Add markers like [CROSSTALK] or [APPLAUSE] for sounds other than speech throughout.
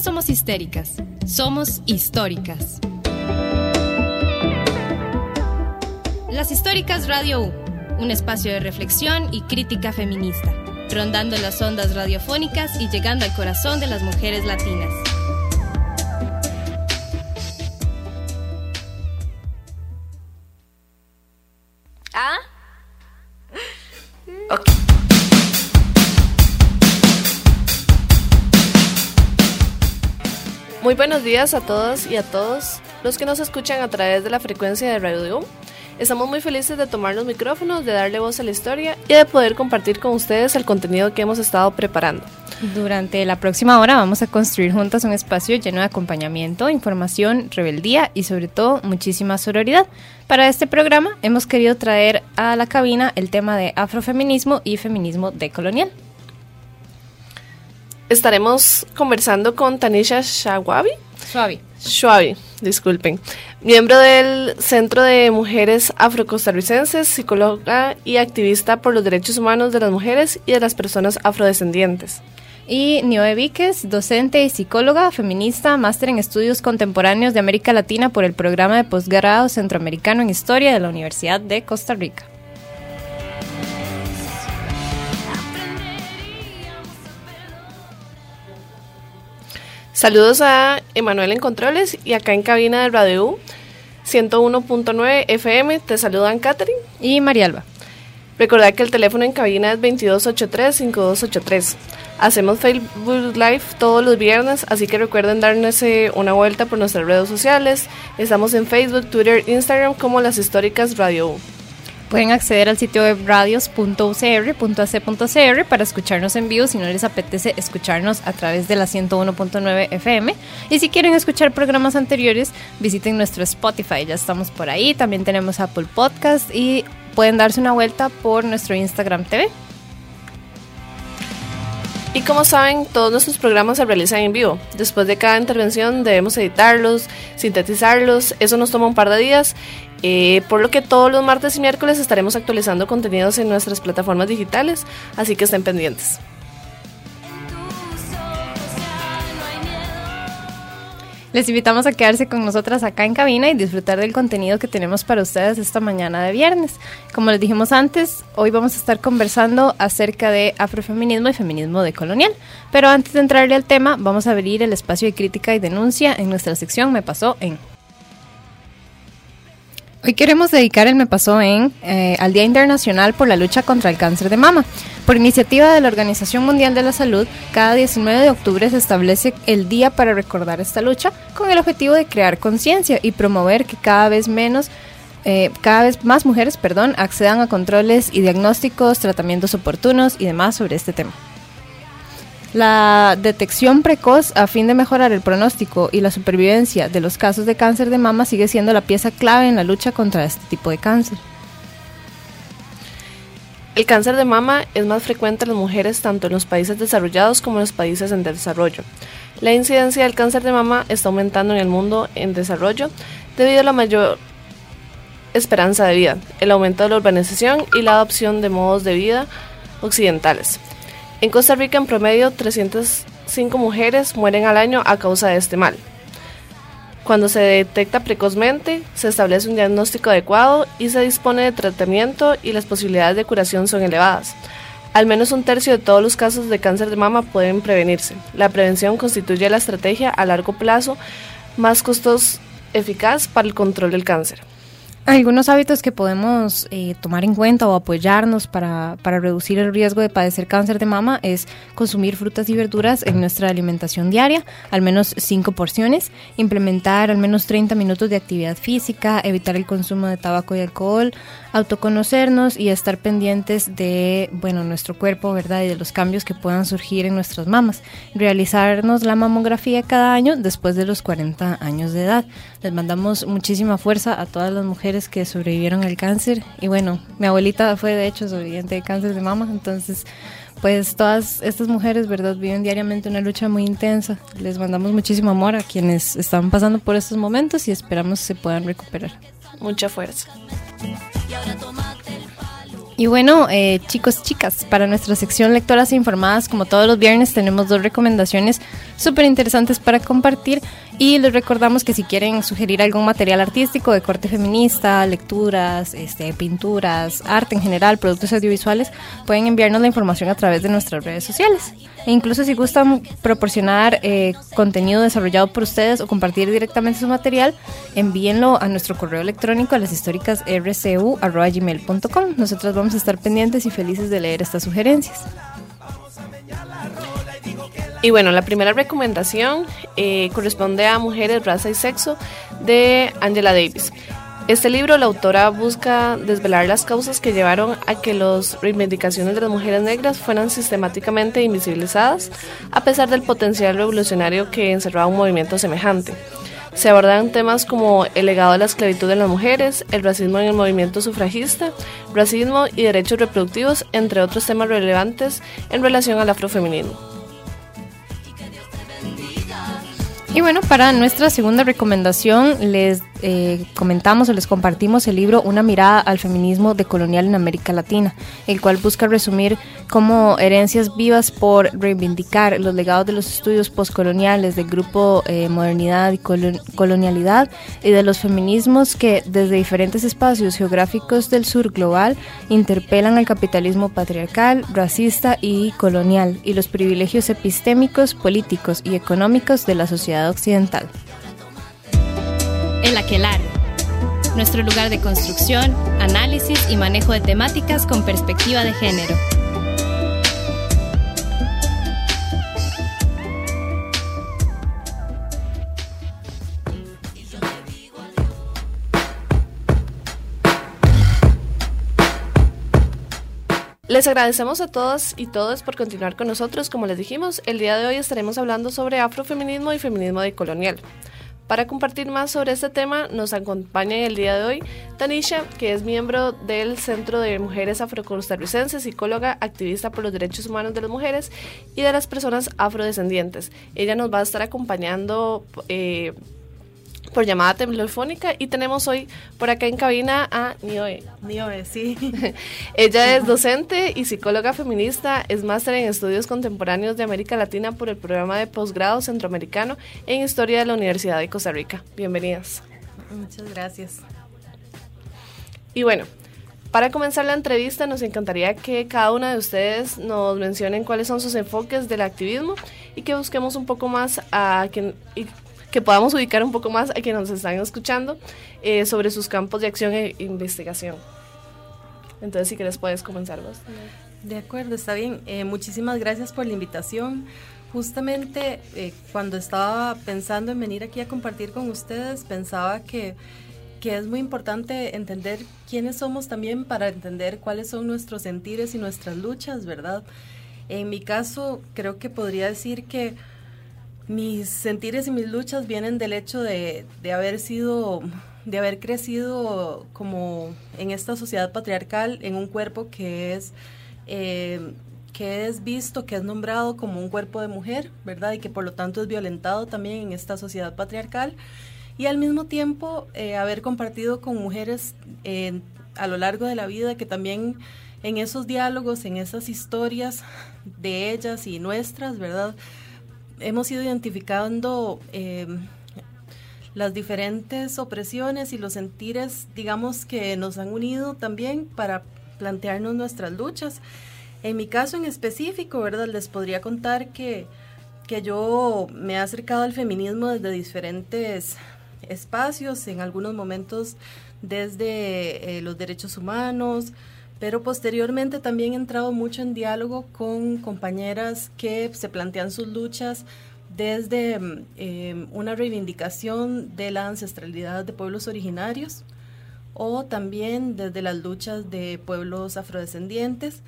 somos histéricas, somos históricas. Las Históricas Radio U, un espacio de reflexión y crítica feminista, rondando las ondas radiofónicas y llegando al corazón de las mujeres latinas. Muy buenos días a todos y a todos los que nos escuchan a través de la frecuencia de Radio U. Estamos muy felices de tomar los micrófonos, de darle voz a la historia y de poder compartir con ustedes el contenido que hemos estado preparando. Durante la próxima hora vamos a construir juntas un espacio lleno de acompañamiento, información, rebeldía y sobre todo muchísima sororidad. Para este programa hemos querido traer a la cabina el tema de afrofeminismo y feminismo decolonial. Estaremos conversando con Tanisha Shawabi. Suave. Schwabi, disculpen, miembro del Centro de Mujeres Afrocostarricenses, psicóloga y activista por los derechos humanos de las mujeres y de las personas afrodescendientes. Y Nioe Víquez, docente y psicóloga, feminista, máster en estudios contemporáneos de América Latina por el programa de posgrado centroamericano en historia de la Universidad de Costa Rica. Saludos a Emanuel en Controles y acá en cabina de Radio U 101.9 FM. Te saludan Catherine y Marialba. Recordad que el teléfono en cabina es 2283-5283. Hacemos Facebook Live todos los viernes, así que recuerden darnos eh, una vuelta por nuestras redes sociales. Estamos en Facebook, Twitter, Instagram como Las Históricas Radio U. Pueden acceder al sitio web radios.ucr.ac.cr para escucharnos en vivo si no les apetece escucharnos a través de la 101.9 FM. Y si quieren escuchar programas anteriores, visiten nuestro Spotify, ya estamos por ahí. También tenemos Apple Podcast y pueden darse una vuelta por nuestro Instagram TV. Y como saben, todos nuestros programas se realizan en vivo. Después de cada intervención debemos editarlos, sintetizarlos. Eso nos toma un par de días. Eh, por lo que todos los martes y miércoles estaremos actualizando contenidos en nuestras plataformas digitales. Así que estén pendientes. Les invitamos a quedarse con nosotras acá en cabina y disfrutar del contenido que tenemos para ustedes esta mañana de viernes. Como les dijimos antes, hoy vamos a estar conversando acerca de afrofeminismo y feminismo decolonial. Pero antes de entrarle al tema, vamos a abrir el espacio de crítica y denuncia en nuestra sección Me pasó en. Hoy queremos dedicar el Me Pasó en eh, al Día Internacional por la lucha contra el cáncer de mama. Por iniciativa de la Organización Mundial de la Salud, cada 19 de octubre se establece el día para recordar esta lucha con el objetivo de crear conciencia y promover que cada vez menos eh, cada vez más mujeres, perdón, accedan a controles y diagnósticos, tratamientos oportunos y demás sobre este tema. La detección precoz a fin de mejorar el pronóstico y la supervivencia de los casos de cáncer de mama sigue siendo la pieza clave en la lucha contra este tipo de cáncer. El cáncer de mama es más frecuente en las mujeres tanto en los países desarrollados como en los países en desarrollo. La incidencia del cáncer de mama está aumentando en el mundo en desarrollo debido a la mayor esperanza de vida, el aumento de la urbanización y la adopción de modos de vida occidentales. En Costa Rica, en promedio, 305 mujeres mueren al año a causa de este mal. Cuando se detecta precozmente, se establece un diagnóstico adecuado y se dispone de tratamiento y las posibilidades de curación son elevadas. Al menos un tercio de todos los casos de cáncer de mama pueden prevenirse. La prevención constituye la estrategia a largo plazo más costosa eficaz para el control del cáncer. Algunos hábitos que podemos eh, tomar en cuenta o apoyarnos para, para, reducir el riesgo de padecer cáncer de mama es consumir frutas y verduras en nuestra alimentación diaria, al menos 5 porciones, implementar al menos 30 minutos de actividad física, evitar el consumo de tabaco y alcohol, autoconocernos y estar pendientes de bueno, nuestro cuerpo, ¿verdad? Y de los cambios que puedan surgir en nuestras mamas. Realizarnos la mamografía cada año después de los 40 años de edad. Les mandamos muchísima fuerza a todas las mujeres que sobrevivieron al cáncer. Y bueno, mi abuelita fue de hecho sobreviviente de cáncer de mama, entonces pues todas estas mujeres, ¿verdad? Viven diariamente una lucha muy intensa. Les mandamos muchísimo amor a quienes están pasando por estos momentos y esperamos se puedan recuperar. Mucha fuerza. Y bueno, eh, chicos, chicas, para nuestra sección Lectoras Informadas, como todos los viernes, tenemos dos recomendaciones súper interesantes para compartir. Y les recordamos que si quieren sugerir algún material artístico de corte feminista, lecturas, este, pinturas, arte en general, productos audiovisuales, pueden enviarnos la información a través de nuestras redes sociales. E incluso si gustan proporcionar eh, contenido desarrollado por ustedes o compartir directamente su material, envíenlo a nuestro correo electrónico a las históricas rcu.gmail.com. Nosotros vamos a estar pendientes y felices de leer estas sugerencias. Y bueno, la primera recomendación eh, corresponde a Mujeres, Raza y Sexo de Angela Davis. Este libro, la autora busca desvelar las causas que llevaron a que las reivindicaciones de las mujeres negras fueran sistemáticamente invisibilizadas, a pesar del potencial revolucionario que encerraba un movimiento semejante. Se abordan temas como el legado de la esclavitud de las mujeres, el racismo en el movimiento sufragista, racismo y derechos reproductivos, entre otros temas relevantes en relación al afrofeminismo. Y bueno, para nuestra segunda recomendación les eh, comentamos o les compartimos el libro Una mirada al feminismo decolonial en América Latina, el cual busca resumir cómo herencias vivas por reivindicar los legados de los estudios postcoloniales del grupo eh, Modernidad y Colonialidad y de los feminismos que desde diferentes espacios geográficos del sur global interpelan al capitalismo patriarcal, racista y colonial y los privilegios epistémicos, políticos y económicos de la sociedad occidental. El Aquelar, nuestro lugar de construcción, análisis y manejo de temáticas con perspectiva de género. Les agradecemos a todas y todos por continuar con nosotros. Como les dijimos, el día de hoy estaremos hablando sobre afrofeminismo y feminismo decolonial. Para compartir más sobre este tema, nos acompaña el día de hoy Tanisha, que es miembro del Centro de Mujeres Afrocostarricenses, psicóloga, activista por los derechos humanos de las mujeres y de las personas afrodescendientes. Ella nos va a estar acompañando eh, por llamada telefónica y tenemos hoy por acá en cabina a Nioe. Nioe, sí. [LAUGHS] Ella es docente y psicóloga feminista, es máster en estudios contemporáneos de América Latina por el programa de posgrado centroamericano en historia de la Universidad de Costa Rica. Bienvenidas. Muchas gracias. Y bueno, para comenzar la entrevista nos encantaría que cada una de ustedes nos mencionen cuáles son sus enfoques del activismo y que busquemos un poco más a quien que podamos ubicar un poco más a quienes nos están escuchando eh, sobre sus campos de acción e investigación. Entonces, si quieres, puedes comenzar vos. De acuerdo, está bien. Eh, muchísimas gracias por la invitación. Justamente eh, cuando estaba pensando en venir aquí a compartir con ustedes, pensaba que, que es muy importante entender quiénes somos también para entender cuáles son nuestros sentires y nuestras luchas, ¿verdad? En mi caso, creo que podría decir que mis sentires y mis luchas vienen del hecho de, haber sido, de haber crecido como en esta sociedad patriarcal, en un cuerpo que es, eh, que es visto, que es nombrado como un cuerpo de mujer, ¿verdad? Y que por lo tanto es violentado también en esta sociedad patriarcal. Y al mismo tiempo eh, haber compartido con mujeres a lo largo de la vida que también en esos diálogos, en esas historias de ellas y nuestras, ¿verdad? Hemos ido identificando em, las diferentes opresiones y los sentires, digamos, que nos han unido también para plantearnos nuestras luchas. En mi caso en específico, ¿verdad? Les podría contar que, que yo me he acercado al feminismo desde diferentes espacios, en algunos momentos desde eh, los derechos humanos, pero posteriormente también he entrado mucho en diálogo con compañeras que se plantean sus luchas desde mm, em, una reivindicación de la ancestralidad de pueblos originarios o también desde las luchas de pueblos afrodescendientes.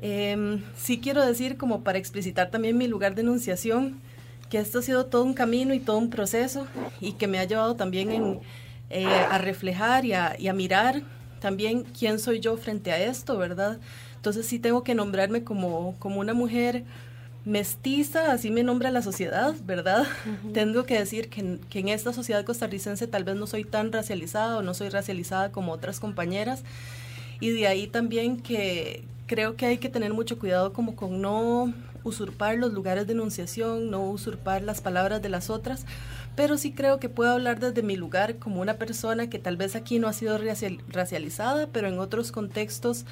Eh, sí quiero decir, como para explicitar también mi lugar de enunciación, que esto ha sido todo un camino y todo un proceso y que me ha llevado también eh, a reflejar y a mirar también quién soy yo frente a esto, ¿verdad? Entonces sí tengo que nombrarme como, como una mujer mestiza, así me nombra la sociedad, ¿verdad? Tengo que decir que, que, en esta sociedad costarricense tal vez no soy tan racializada o no soy racializada como otras compañeras. y de ahí también que creo que hay que tener mucho cuidado como con no usurpar los lugares de enunciación, no usurpar las palabras de las otras, pero sí creo que puedo hablar desde mi lugar como una persona que tal vez aquí no ha sido racializada, pero en otros contextos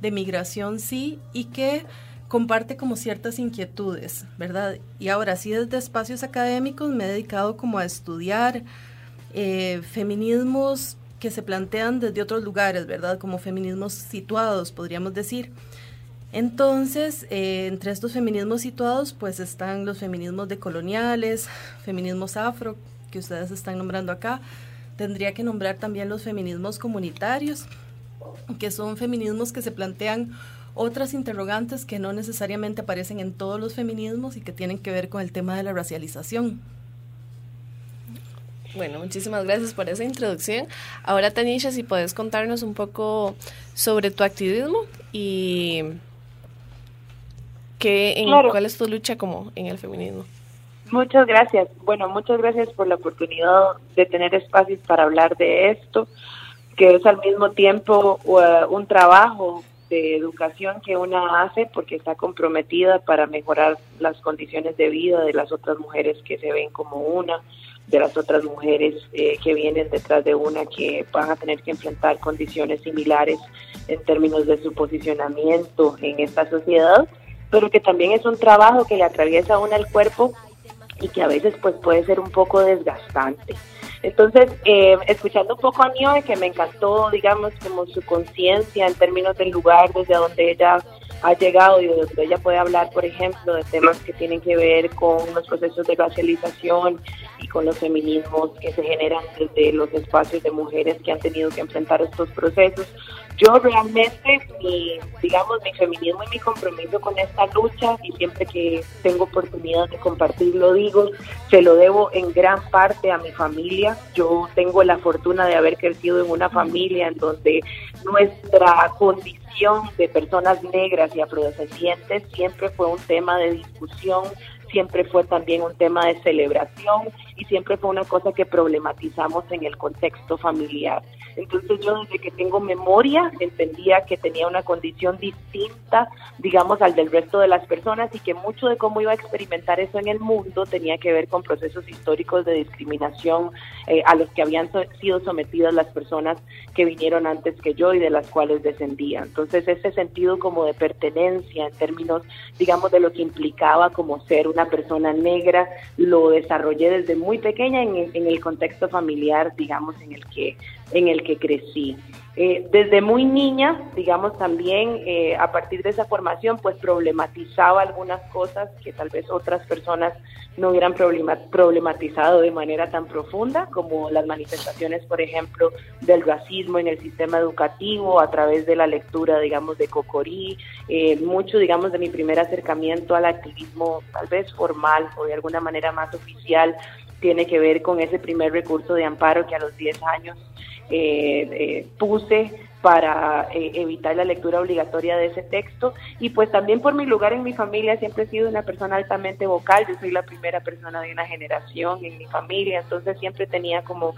de migración sí, y que comparte como ciertas inquietudes, ¿verdad? Y ahora sí desde espacios académicos me he dedicado como a estudiar eh, feminismos que se plantean desde otros lugares, ¿verdad? Como feminismos situados, podríamos decir. Entonces, eh, entre estos feminismos situados, pues están los feminismos decoloniales, feminismos afro, que ustedes están nombrando acá. Tendría que nombrar también los feminismos comunitarios, que son feminismos que se plantean otras interrogantes que no necesariamente aparecen en todos los feminismos y que tienen que ver con el tema de la racialización. Bueno, muchísimas gracias por esa introducción. Ahora, Tanisha, si puedes contarnos un poco sobre tu activismo y qué, en, cuál es tu lucha como en el feminismo. Muchas gracias. Bueno, muchas gracias por la oportunidad de tener espacios para hablar de esto, que es al mismo tiempo uh, un trabajo de educación que una hace porque está comprometida para mejorar las condiciones de vida de las otras mujeres que se ven como una de las otras mujeres eh, que vienen detrás de una que van a tener que enfrentar condiciones similares en términos de su posicionamiento en esta sociedad, pero que también es un trabajo que le atraviesa a una el cuerpo y que a veces pues puede ser un poco desgastante. Entonces, eh, escuchando un poco a Niobe, que me encantó, digamos, como su conciencia en términos del lugar desde donde ella ha llegado y donde ella puede hablar, por ejemplo, de temas que tienen que ver con los procesos de racialización y con los feminismos que se generan desde los espacios de mujeres que han tenido que enfrentar estos procesos. Yo realmente, mi, digamos, mi feminismo y mi compromiso con esta lucha, y siempre que tengo oportunidad de compartirlo, digo, se lo debo en gran parte a mi familia. Yo tengo la fortuna de haber crecido en una familia en donde nuestra condición de personas negras y afrodescendientes siempre fue un tema de discusión, siempre fue también un tema de celebración y siempre fue una cosa que problematizamos en el contexto familiar. Entonces yo desde que tengo memoria entendía que tenía una condición distinta, digamos, al del resto de las personas y que mucho de cómo iba a experimentar eso en el mundo tenía que ver con procesos históricos de discriminación eh, a los que habían sido sometidas las personas que vinieron antes que yo y de las cuales descendía. Entonces ese sentido como de pertenencia en términos, digamos, de lo que implicaba como ser una persona negra, lo desarrollé desde muy pequeña en, en el contexto familiar, digamos, en el que en el que crecí. Eh, desde muy niña, digamos también eh, a partir de esa formación, pues problematizaba algunas cosas que tal vez otras personas no hubieran problematizado de manera tan profunda, como las manifestaciones, por ejemplo, del racismo en el sistema educativo a través de la lectura, digamos, de Cocorí, eh, mucho, digamos, de mi primer acercamiento al activismo tal vez formal o de alguna manera más oficial, tiene que ver con ese primer recurso de amparo que a los 10 años eh, eh, puse para eh, evitar la lectura obligatoria de ese texto. Y pues también por mi lugar en mi familia siempre he sido una persona altamente vocal, yo soy la primera persona de una generación en mi familia, entonces siempre tenía como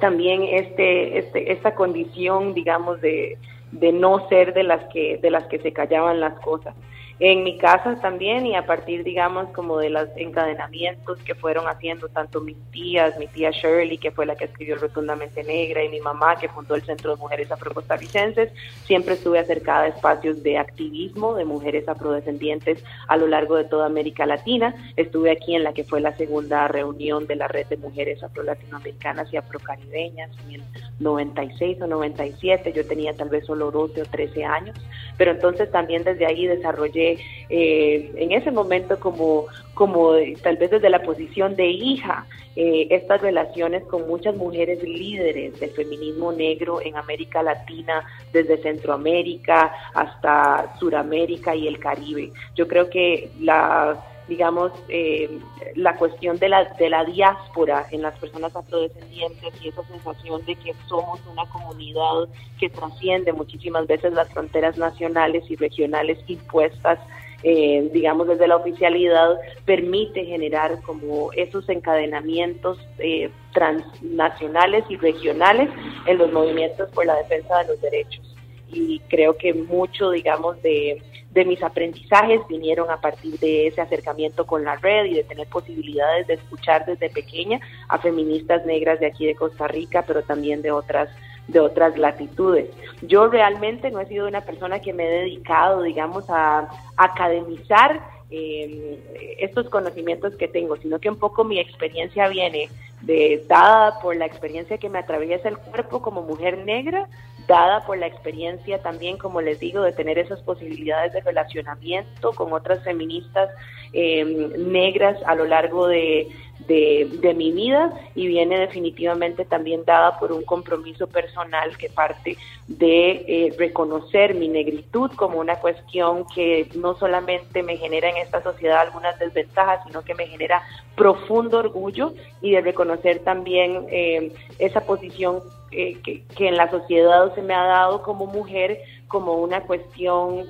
también este, este esta condición digamos de, de no ser de las que de las que se callaban las cosas en mi casa también y a partir, digamos, como de los encadenamientos que fueron haciendo tanto mis tías, mi tía Shirley, que fue la que escribió Rotundamente Negra, y mi mamá, que fundó el Centro de Mujeres Afrocostarricenses, siempre estuve acercada a espacios de activismo de mujeres afrodescendientes a lo largo de toda América Latina. Estuve aquí en la que fue la segunda reunión de la Red de Mujeres Afro-Latinoamericanas y Afrocaribeñas en el 96 o 97, yo tenía tal vez solo 12 o 13 años, pero entonces también desde ahí desarrollé eh, en ese momento como, como tal vez desde la posición de hija, eh, estas relaciones con muchas mujeres líderes del feminismo negro en América Latina, desde Centroamérica hasta Suramérica y el Caribe. Yo creo que la digamos, eh, la cuestión de la, de la diáspora en las personas afrodescendientes y esa sensación de que somos una comunidad que trasciende muchísimas veces las fronteras nacionales y regionales impuestas eh, digamos desde la oficialidad, permite generar como esos encadenamientos eh, transnacionales y regionales en los movimientos por la defensa de los derechos. y creo que mucho, digamos, de, de mis aprendizajes vinieron a partir de ese acercamiento con la red y de tener posibilidades de escuchar desde pequeña a feministas negras de aquí de Costa Rica, pero también de otras de otras latitudes. Yo realmente no he sido una persona que me he dedicado, digamos, a academizar eh, estos conocimientos que tengo, sino que un poco mi experiencia viene de dada por la experiencia que me atraviesa el cuerpo como mujer negra, dada por la experiencia también, como les digo, de tener esas posibilidades de relacionamiento con otras feministas eh, negras a lo largo de, de, mi vida y viene definitivamente también dada por un compromiso personal que parte de eh, reconocer mi negritud como una cuestión que no solamente me genera en esta sociedad algunas desventajas, sino que me genera profundo orgullo y de reconocer también eh, esa posición eh, que, en la sociedad se me ha dado como mujer como una cuestión,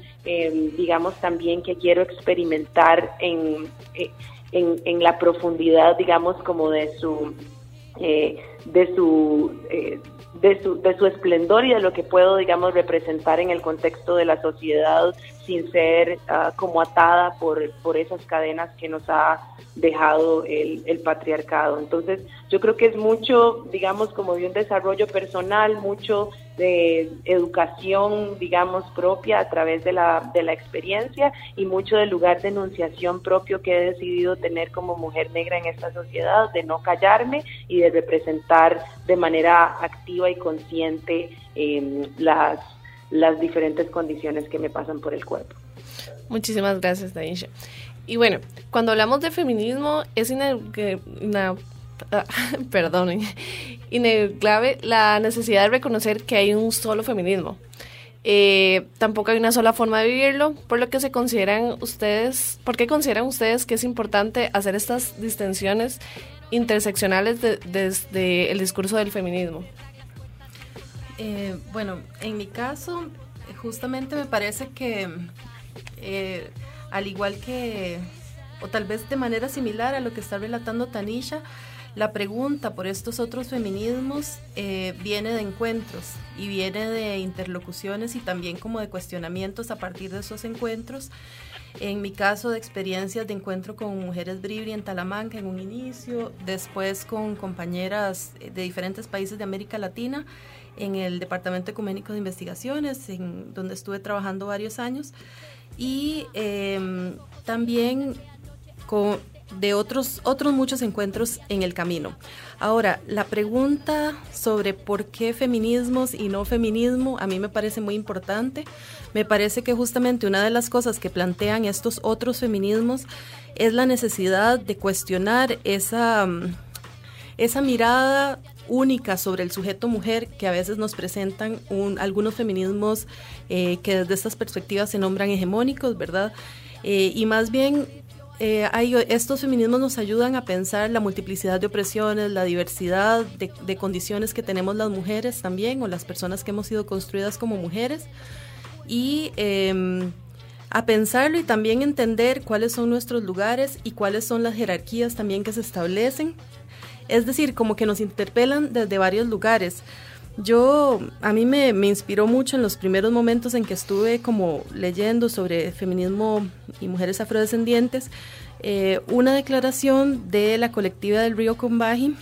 digamos, también que quiero experimentar en en, en la profundidad, digamos, como de su, eh, de su, eh, de su, de su esplendor y de lo que puedo, digamos, representar en el contexto de la sociedad sin ser ah, como atada por, por esas cadenas que nos ha dejado el, el, patriarcado. Entonces, yo creo que es mucho, digamos, como de un desarrollo personal, mucho de educación, digamos, propia a través de la, de la experiencia y mucho del lugar de enunciación propio que he decidido tener como mujer negra en esta sociedad, de no callarme y de representar de manera activa y consciente eh, las las diferentes condiciones que me pasan por el cuerpo. Muchísimas gracias, Daisha. Y bueno, cuando hablamos de feminismo, es una, [LAUGHS] perdón, innegable la necesidad de reconocer que hay un solo feminismo. Eh, tampoco hay una sola forma de vivirlo, por lo que se consideran ustedes, ¿por qué consideran ustedes que es importante hacer estas distinciones interseccionales desde el discurso del feminismo? Eh, bueno, en mi caso, justamente me parece que eh, al igual que, o tal vez de manera similar a lo que está relatando Tanisha, la pregunta por estos otros feminismos eh, viene de encuentros y viene de interlocuciones y también como de cuestionamientos a partir de esos encuentros. En mi caso, de experiencias de encuentro con mujeres Bribri en Talamanca en un inicio, después con compañeras de diferentes países de América Latina en el Departamento Ecuménico de Investigaciones, donde estuve trabajando varios años, y em, también con, de otros, otros muchos encuentros en el camino. Ahora, la pregunta sobre por qué feminismos y no feminismo a mí me parece muy importante. Me parece que justamente una de las cosas que plantean estos otros feminismos es la necesidad de cuestionar esa, esa mirada única sobre el sujeto mujer que a veces nos presentan algunos feminismos eh, que desde estas perspectivas se nombran hegemónicos, ¿verdad? Eh, y más bien eh, estos feminismos nos ayudan a pensar la multiplicidad de opresiones, la diversidad de, condiciones que tenemos las mujeres también, o las personas que hemos sido construidas como mujeres, y em, a pensarlo y también entender cuáles son nuestros lugares y cuáles son las jerarquías también que se establecen es decir, como que nos interpelan desde varios lugares. Yo, a mí me, inspiró mucho en los primeros momentos en que estuve como leyendo sobre feminismo y mujeres afrodescendientes, eh, una declaración de la colectiva del Río Combahee,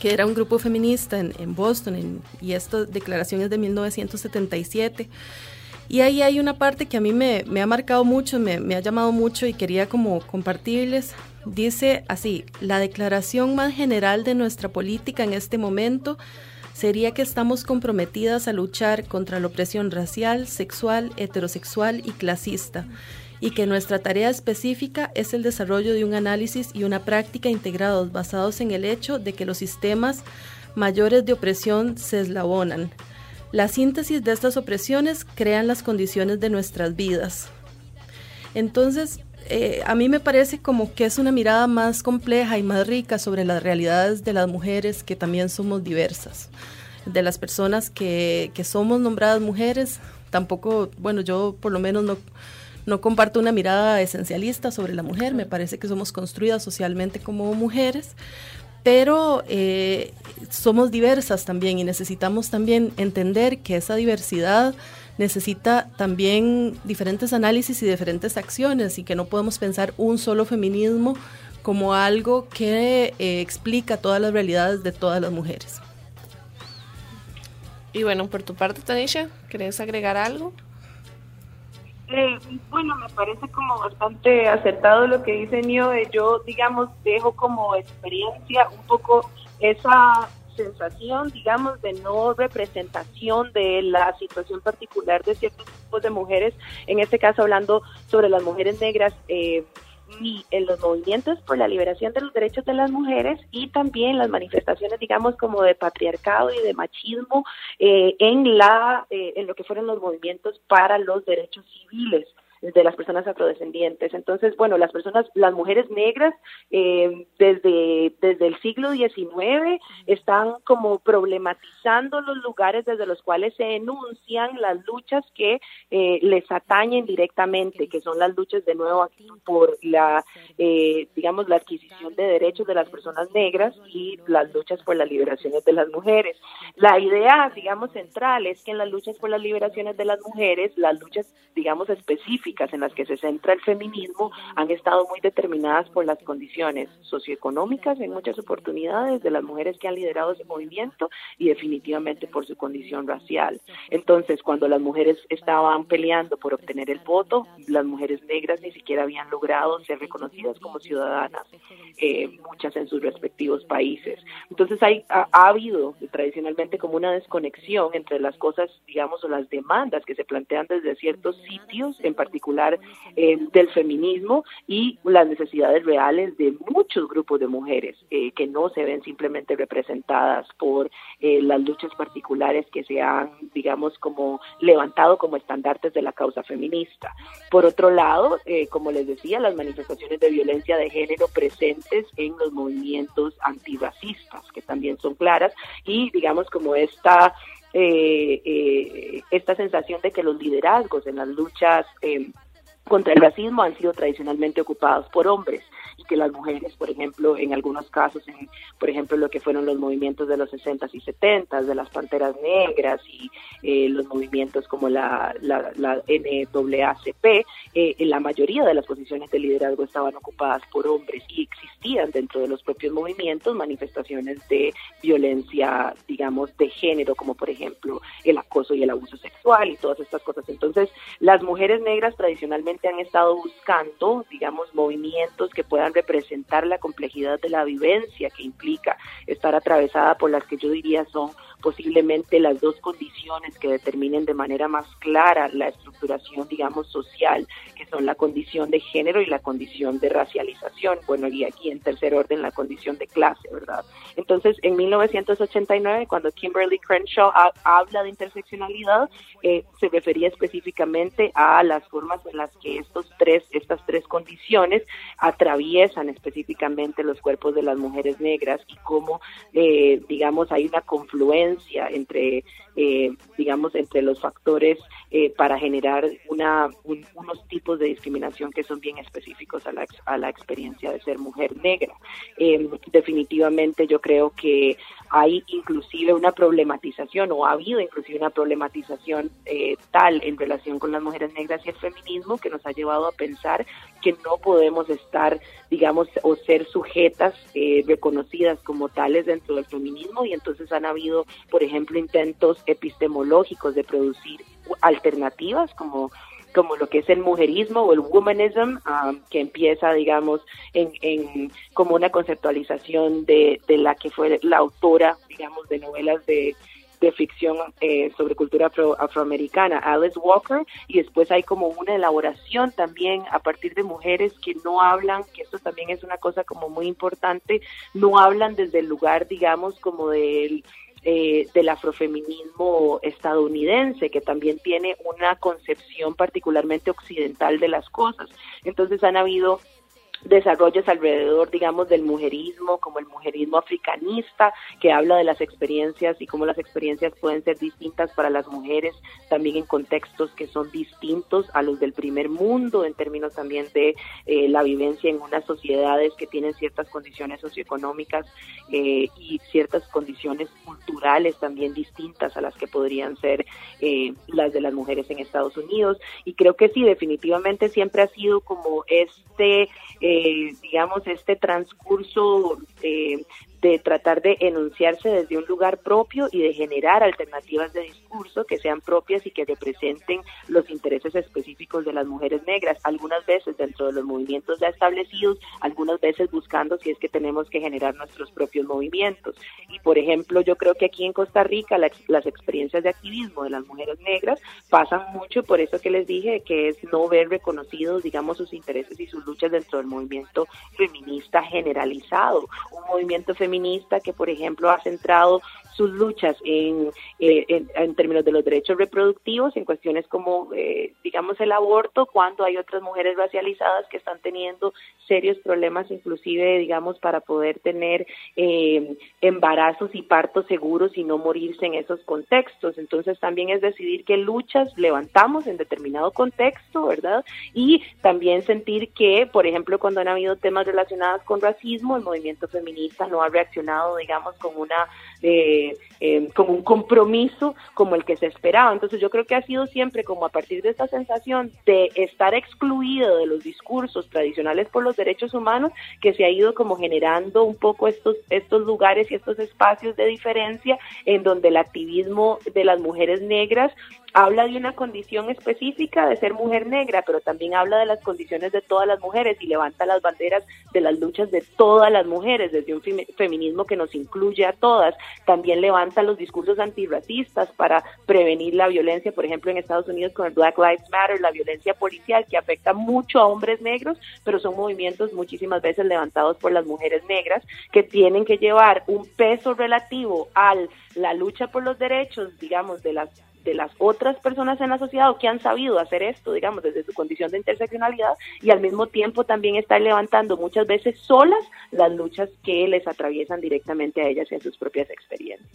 que era un grupo feminista en, Boston, y esta declaración es de 1977. Y ahí hay una parte que a mí me, ha marcado mucho, me, me, ha llamado mucho y quería como compartirles. Dice así, la declaración más general de nuestra política en este momento sería que estamos comprometidas a luchar contra la opresión racial, sexual, heterosexual y clasista, y que nuestra tarea específica es el desarrollo de un análisis y una práctica integrados basados en el hecho de que los sistemas mayores de opresión se eslabonan. La síntesis de estas opresiones crean las condiciones de nuestras vidas. Entonces, eh, a mí me parece como que es una mirada más compleja y más rica sobre las realidades de las mujeres que también somos diversas. De las personas que, que somos nombradas mujeres, tampoco, bueno, yo por lo menos no, no comparto una mirada esencialista sobre la mujer, me parece que somos construidas socialmente como mujeres, pero eh, somos diversas también y necesitamos también entender que esa diversidad necesita también diferentes análisis y diferentes acciones y que no podemos pensar un solo feminismo como algo que eh, explica todas las realidades de todas las mujeres. Y bueno, por tu parte, Tanisha, ¿querés agregar algo? Eh, bueno, me parece como bastante acertado lo que dice Nio. yo, digamos, dejo como experiencia un poco esa sensación, digamos, de no representación de la situación particular de ciertos tipos de mujeres, en este caso hablando sobre las mujeres negras. Eh, y en los movimientos por la liberación de los derechos de las mujeres y también las manifestaciones, digamos, como de patriarcado y de machismo eh, en la eh, en lo que fueron los movimientos para los derechos civiles de las personas afrodescendientes. Entonces, bueno, las personas, las mujeres negras eh, desde, desde el siglo XIX están como problematizando los lugares desde los cuales se enuncian las luchas que eh, les atañen directamente, que son las luchas de nuevo aquí por la, eh, digamos, la adquisición de derechos de las personas negras y las luchas por las liberaciones de las mujeres. La idea, digamos, central es que en las luchas por las liberaciones de las mujeres, las luchas, digamos, específicas, en las que se centra el feminismo han estado muy determinadas por las condiciones socioeconómicas en muchas oportunidades de las mujeres que han liderado ese movimiento y definitivamente por su condición racial. Entonces, cuando las mujeres estaban peleando por obtener el voto, las mujeres negras ni siquiera habían logrado ser reconocidas como ciudadanas, eh, muchas en sus respectivos países. Entonces, hay, ha, ha habido tradicionalmente como una desconexión entre las cosas, digamos, o las demandas que se plantean desde ciertos sitios en particular eh, del feminismo y las necesidades reales de muchos grupos de mujeres eh, que no se ven simplemente representadas por eh, las luchas particulares que se han, digamos, como levantado como estandartes de la causa feminista. Por otro lado, como les decía, las manifestaciones de violencia de género presentes en los movimientos antirracistas, que también son claras, y digamos como esta eh, eh, esta sensación de que los liderazgos en las luchas eh, contra el racismo han sido tradicionalmente ocupados por hombres que las mujeres, por ejemplo, en algunos casos, en, por ejemplo, lo que fueron los movimientos de los 60 y 70 de las panteras negras y eh, los movimientos como la, la, NAACP, eh, en la mayoría de las posiciones de liderazgo estaban ocupadas por hombres y existían dentro de los propios movimientos manifestaciones de violencia, digamos, de género, como por ejemplo el acoso y el abuso sexual y todas estas cosas. Entonces, las mujeres negras tradicionalmente han estado buscando, digamos, movimientos que puedan representar la complejidad de la vivencia que implica estar atravesada por las que yo diría son posiblemente las dos condiciones que determinen de manera más clara la estructuración, digamos, social, que son la condición de género y la condición de racialización. Bueno, y aquí en tercer orden la condición de clase, ¿verdad? Entonces, en 1989, cuando Kimberly Crenshaw habla de interseccionalidad, eh, se refería específicamente a las formas en las que estos tres, estas tres condiciones atraviesan específicamente los cuerpos de las mujeres negras y cómo, eh, digamos, hay una confluencia entre, eh, digamos, entre los factores eh, para generar una, unos tipos de discriminación que son bien específicos a la, a la experiencia de ser mujer negra. Em, definitivamente yo creo que hay inclusive una problematización o ha habido inclusive una problematización eh, tal en relación con las mujeres negras y el feminismo que nos ha llevado a pensar que no podemos estar, digamos, o ser sujetas reconocidas como tales dentro del feminismo y entonces han habido por ejemplo, intentos epistemológicos de producir alternativas como como lo que es el mujerismo o el womanism, um, que empieza, digamos, en, en, como una conceptualización de, de la que fue la autora, digamos, de novelas de, de ficción eh, sobre cultura afroamericana, Alice Walker, y después hay como una elaboración también a partir de mujeres que no hablan, que esto también es una cosa como muy importante, no hablan desde el lugar, digamos, como del eh, del afrofeminismo estadounidense, que también tiene una concepción particularmente occidental de las cosas. Entonces han habido desarrollos alrededor, digamos, del mujerismo, como el mujerismo africanista, que habla de las experiencias y cómo las experiencias pueden ser distintas para las mujeres, también en contextos que son distintos a los del primer mundo, en términos también de eh, la vivencia en unas sociedades que tienen ciertas condiciones socioeconómicas eh, y ciertas condiciones culturales también distintas a las que podrían ser eh, las de las mujeres en Estados Unidos. Y creo que sí, definitivamente siempre ha sido como este eh, digamos, este transcurso eh, de tratar de enunciarse desde un lugar propio y de generar alternativas de discurso que sean propias y que representen los intereses específicos de las mujeres negras, algunas veces dentro de los movimientos ya establecidos, algunas veces buscando si es que tenemos que generar nuestros propios movimientos. Y por ejemplo, yo creo que aquí en Costa Rica las experiencias de activismo de las mujeres negras pasan mucho por eso que les dije, que es no ver reconocidos, digamos, sus intereses y sus luchas dentro del movimiento feminista generalizado, un movimiento feminista feminista que, por ejemplo, ha centrado sus luchas en, eh, en, términos de los derechos reproductivos, en cuestiones como, eh, digamos, el aborto, cuando hay otras mujeres racializadas que están teniendo serios problemas, inclusive, digamos, para poder tener eh, embarazos y partos seguros y no morirse en esos contextos. Entonces, también es decidir qué luchas levantamos en determinado contexto, ¿verdad? Y también sentir que, por ejemplo, cuando han habido temas relacionados con racismo, el movimiento feminista no ha reaccionado, digamos, con una eh, eh, como un compromiso como el que se esperaba. Entonces yo creo que ha sido siempre como a partir de esta sensación de estar excluido de los discursos tradicionales por los derechos humanos que se ha ido como generando un poco estos, estos lugares y estos espacios de diferencia en donde el activismo de las mujeres negras habla de una condición específica de ser mujer negra, pero también habla de las condiciones de todas las mujeres y levanta las banderas de las luchas de todas las mujeres, desde un feminismo que nos incluye a todas. También levanta los discursos antirracistas para prevenir la violencia, por ejemplo, en Estados Unidos con el Black Lives Matter, la violencia policial que afecta mucho a hombres negros, pero son movimientos muchísimas veces levantados por las mujeres negras que tienen que llevar un peso relativo a la lucha por los derechos, digamos, de las de las otras personas en la sociedad o que han sabido hacer esto, digamos, desde su condición de interseccionalidad y al mismo tiempo también estar levantando muchas veces solas las luchas que les atraviesan directamente a ellas y a sus propias experiencias.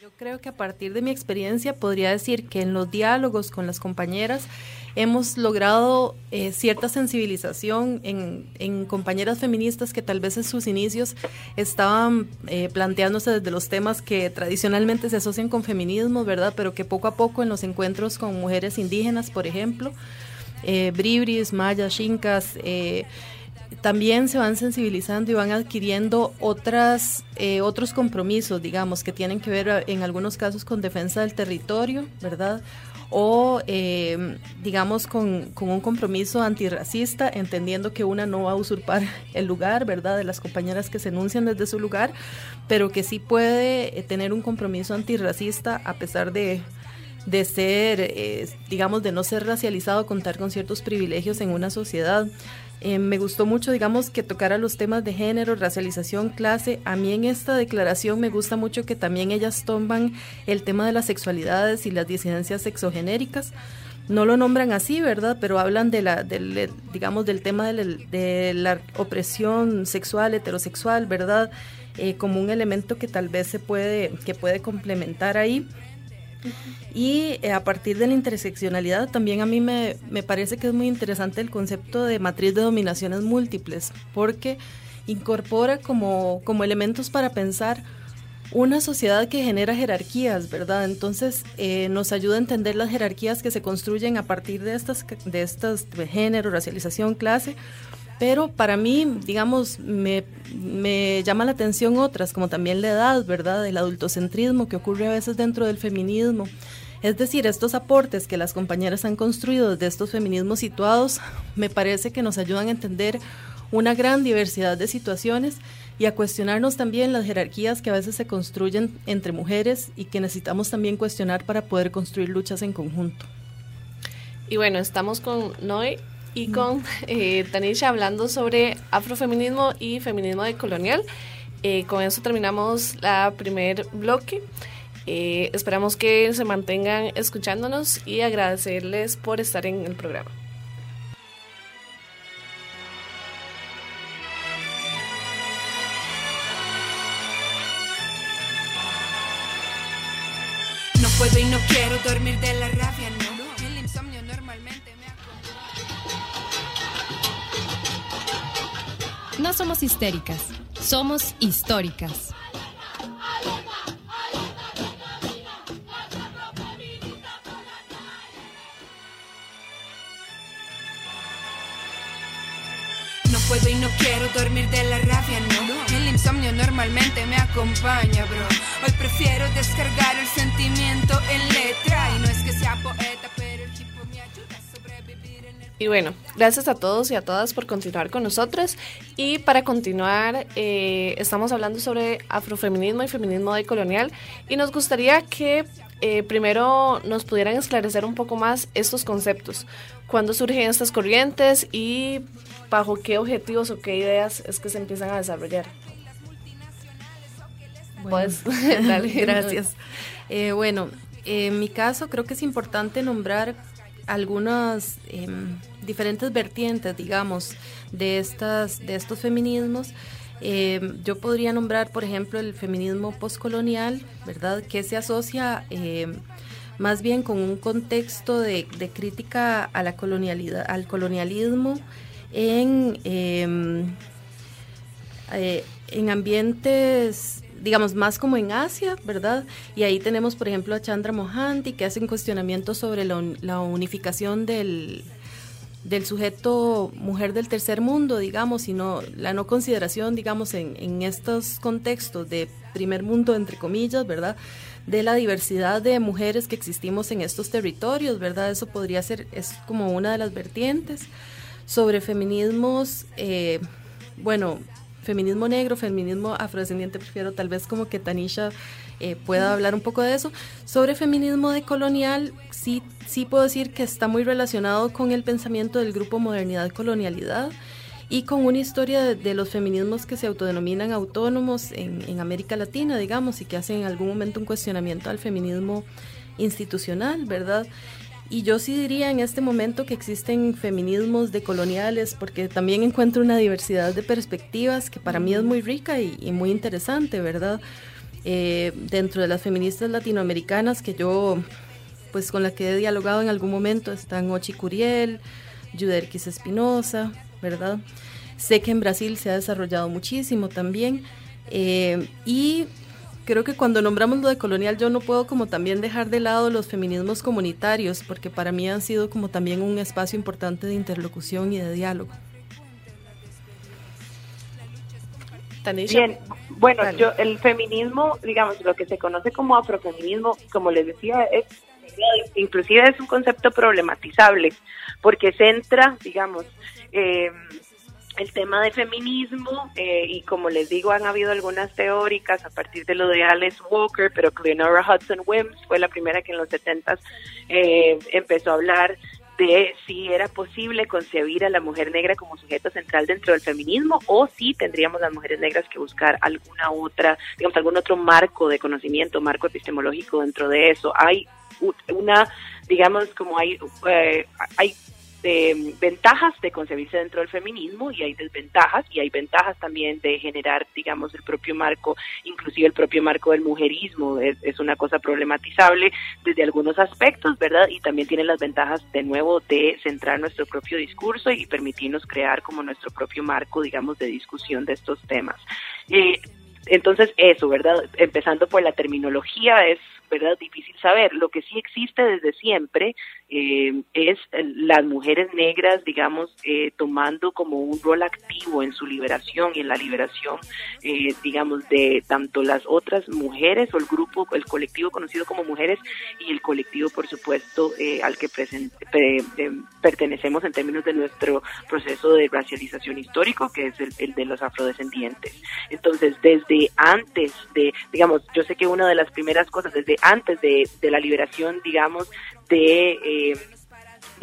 Yo creo que a partir de mi experiencia podría decir que en los diálogos con las compañeras hemos logrado eh, cierta sensibilización en, compañeras feministas que tal vez en sus inicios estaban eh, planteándose desde los temas que tradicionalmente se asocian con feminismo, ¿verdad? Pero que poco a poco en los encuentros con mujeres indígenas, por ejemplo, eh, bribris, mayas, chincas, eh, también se van sensibilizando y van adquiriendo otras, otros compromisos, digamos, que tienen que ver en algunos casos con defensa del territorio, ¿verdad? O eh, digamos con, un compromiso antirracista, entendiendo que una no va a usurpar [LAUGHS] el lugar, ¿verdad?, de las compañeras que se enuncian desde su lugar, pero que sí puede eh, tener un compromiso antirracista a pesar de, de ser, eh, digamos, de no ser racializado, contar con ciertos privilegios en una sociedad. Eh, me gustó mucho, digamos, que tocara los temas de género, racialización, clase. A mí en esta declaración me gusta mucho que también ellas toman el tema de las sexualidades y las disidencias sexogenéricas. No lo nombran así, ¿verdad? Pero hablan de la, del, digamos, del tema de la, opresión sexual, heterosexual, ¿verdad? Eh, como un elemento que tal vez se puede, que puede complementar ahí. Y eh, a partir de la interseccionalidad también a mí me, me, parece que es muy interesante el concepto de matriz de dominaciones múltiples, porque incorpora como, como elementos para pensar una sociedad que genera jerarquías, ¿verdad? Entonces eh, nos ayuda a entender las jerarquías que se construyen a partir de estas, de estas de género, racialización, clase, pero para mí, digamos, me, llama la atención otras, como también la edad, ¿verdad? El adultocentrismo que ocurre a veces dentro del feminismo. Es decir, estos aportes que las compañeras han construido desde estos feminismos situados, me parece que nos ayudan a entender una gran diversidad de situaciones y a cuestionarnos también las jerarquías que a veces se construyen entre mujeres y que necesitamos también cuestionar para poder construir luchas en conjunto. Y bueno, estamos con Noé y con eh, Tanisha hablando sobre afrofeminismo y feminismo decolonial. Eh, con eso terminamos la primer bloque. Eh, esperamos que se mantengan escuchándonos y agradecerles por estar en el programa. No puedo y no quiero dormir de la rabia. No somos histéricas, somos históricas. No puedo y no quiero dormir de la rabia, no. El insomnio normalmente me acompaña, bro. Hoy prefiero descargar el sentimiento en letra. Y no es que sea poeta, Y bueno, gracias a todos y a todas por continuar con nosotros. Y para continuar, eh, estamos hablando sobre afrofeminismo y feminismo decolonial. Y nos gustaría que eh, primero nos pudieran esclarecer un poco más estos conceptos. ¿Cuándo surgen estas corrientes y bajo qué objetivos o qué ideas es que se empiezan a desarrollar? Bueno, Puedes, [LAUGHS] dale. Gracias. Eh, bueno, en mi caso creo que es importante nombrar algunas em, diferentes vertientes, digamos, de, estas, de estos feminismos. Em, yo podría nombrar, por ejemplo, el feminismo postcolonial, ¿verdad? Que se asocia em, más bien con un contexto de, crítica a la colonialidad, al colonialismo en, em, eh, en ambientes digamos, más como en Asia, ¿verdad? Y ahí tenemos, por ejemplo, a Chandra Mohanty, que hacen cuestionamientos sobre la, un- la unificación del, del sujeto mujer del tercer mundo, digamos, y no, la no consideración, digamos, en, en estos contextos de primer mundo, entre comillas, ¿verdad? De la diversidad de mujeres que existimos en estos territorios, ¿verdad? Eso podría ser, es como una de las vertientes. Sobre feminismos, eh, bueno, feminismo negro, feminismo afrodescendiente, prefiero tal vez como que Tanisha eh, pueda hablar un poco de eso. Sobre feminismo decolonial, sí, sí puedo decir que está muy relacionado con el pensamiento del grupo Modernidad Colonialidad y con una historia de, de los feminismos que se autodenominan autónomos en, en América Latina, digamos, y que hacen en algún momento un cuestionamiento al feminismo institucional, ¿verdad? Y yo sí diría en este momento que existen feminismos decoloniales porque también encuentro una diversidad de perspectivas que para mí es muy rica y, y muy interesante, ¿verdad? Eh, dentro de las feministas latinoamericanas que yo, pues con las que he dialogado en algún momento, están Ochi Curiel, Yuderquis Espinosa, ¿verdad? Sé que en Brasil se ha desarrollado muchísimo también. eh, y creo que cuando nombramos lo de colonial yo no puedo como también dejar de lado los feminismos comunitarios porque para mí han sido como también un espacio importante de interlocución y de diálogo. Tanisha. Bien, bueno, yo el feminismo, digamos, lo que se conoce como afrofeminismo, como les decía, es inclusive es un concepto problematizable porque centra, digamos, eh, el tema de feminismo eh, y como les digo han habido algunas teóricas a partir de lo de Alice Walker, pero Cleonora Hudson Wims fue la primera que en los 70 eh, empezó a hablar de si era posible concebir a la mujer negra como sujeto central dentro del feminismo o si tendríamos las mujeres negras que buscar alguna otra, digamos, algún otro marco de conocimiento, marco epistemológico dentro de eso. Hay una, digamos, como hay, eh, hay eh, ventajas de concebirse dentro del feminismo y hay desventajas y hay ventajas también de generar, digamos, el propio marco, inclusive el propio marco del mujerismo es, es una cosa problematizable desde algunos aspectos, ¿verdad? Y también tiene las ventajas de nuevo de centrar nuestro propio discurso y permitirnos crear como nuestro propio marco, digamos, de discusión de estos temas. Eh, entonces, eso, ¿verdad? Empezando por la terminología, es, ¿verdad? Difícil saber. Lo que sí existe desde siempre eh, es las mujeres negras, digamos, eh, tomando como un rol activo en su liberación y en la liberación, eh, digamos, de tanto las otras mujeres o el grupo, el colectivo conocido como mujeres y el colectivo, por supuesto, eh, al que presen- pre- eh, pertenecemos en términos de nuestro proceso de racialización histórico, que es el, el de los afrodescendientes. Entonces, desde antes de, digamos, yo sé que una de las primeras cosas, desde antes de, de la liberación, digamos, de, eh,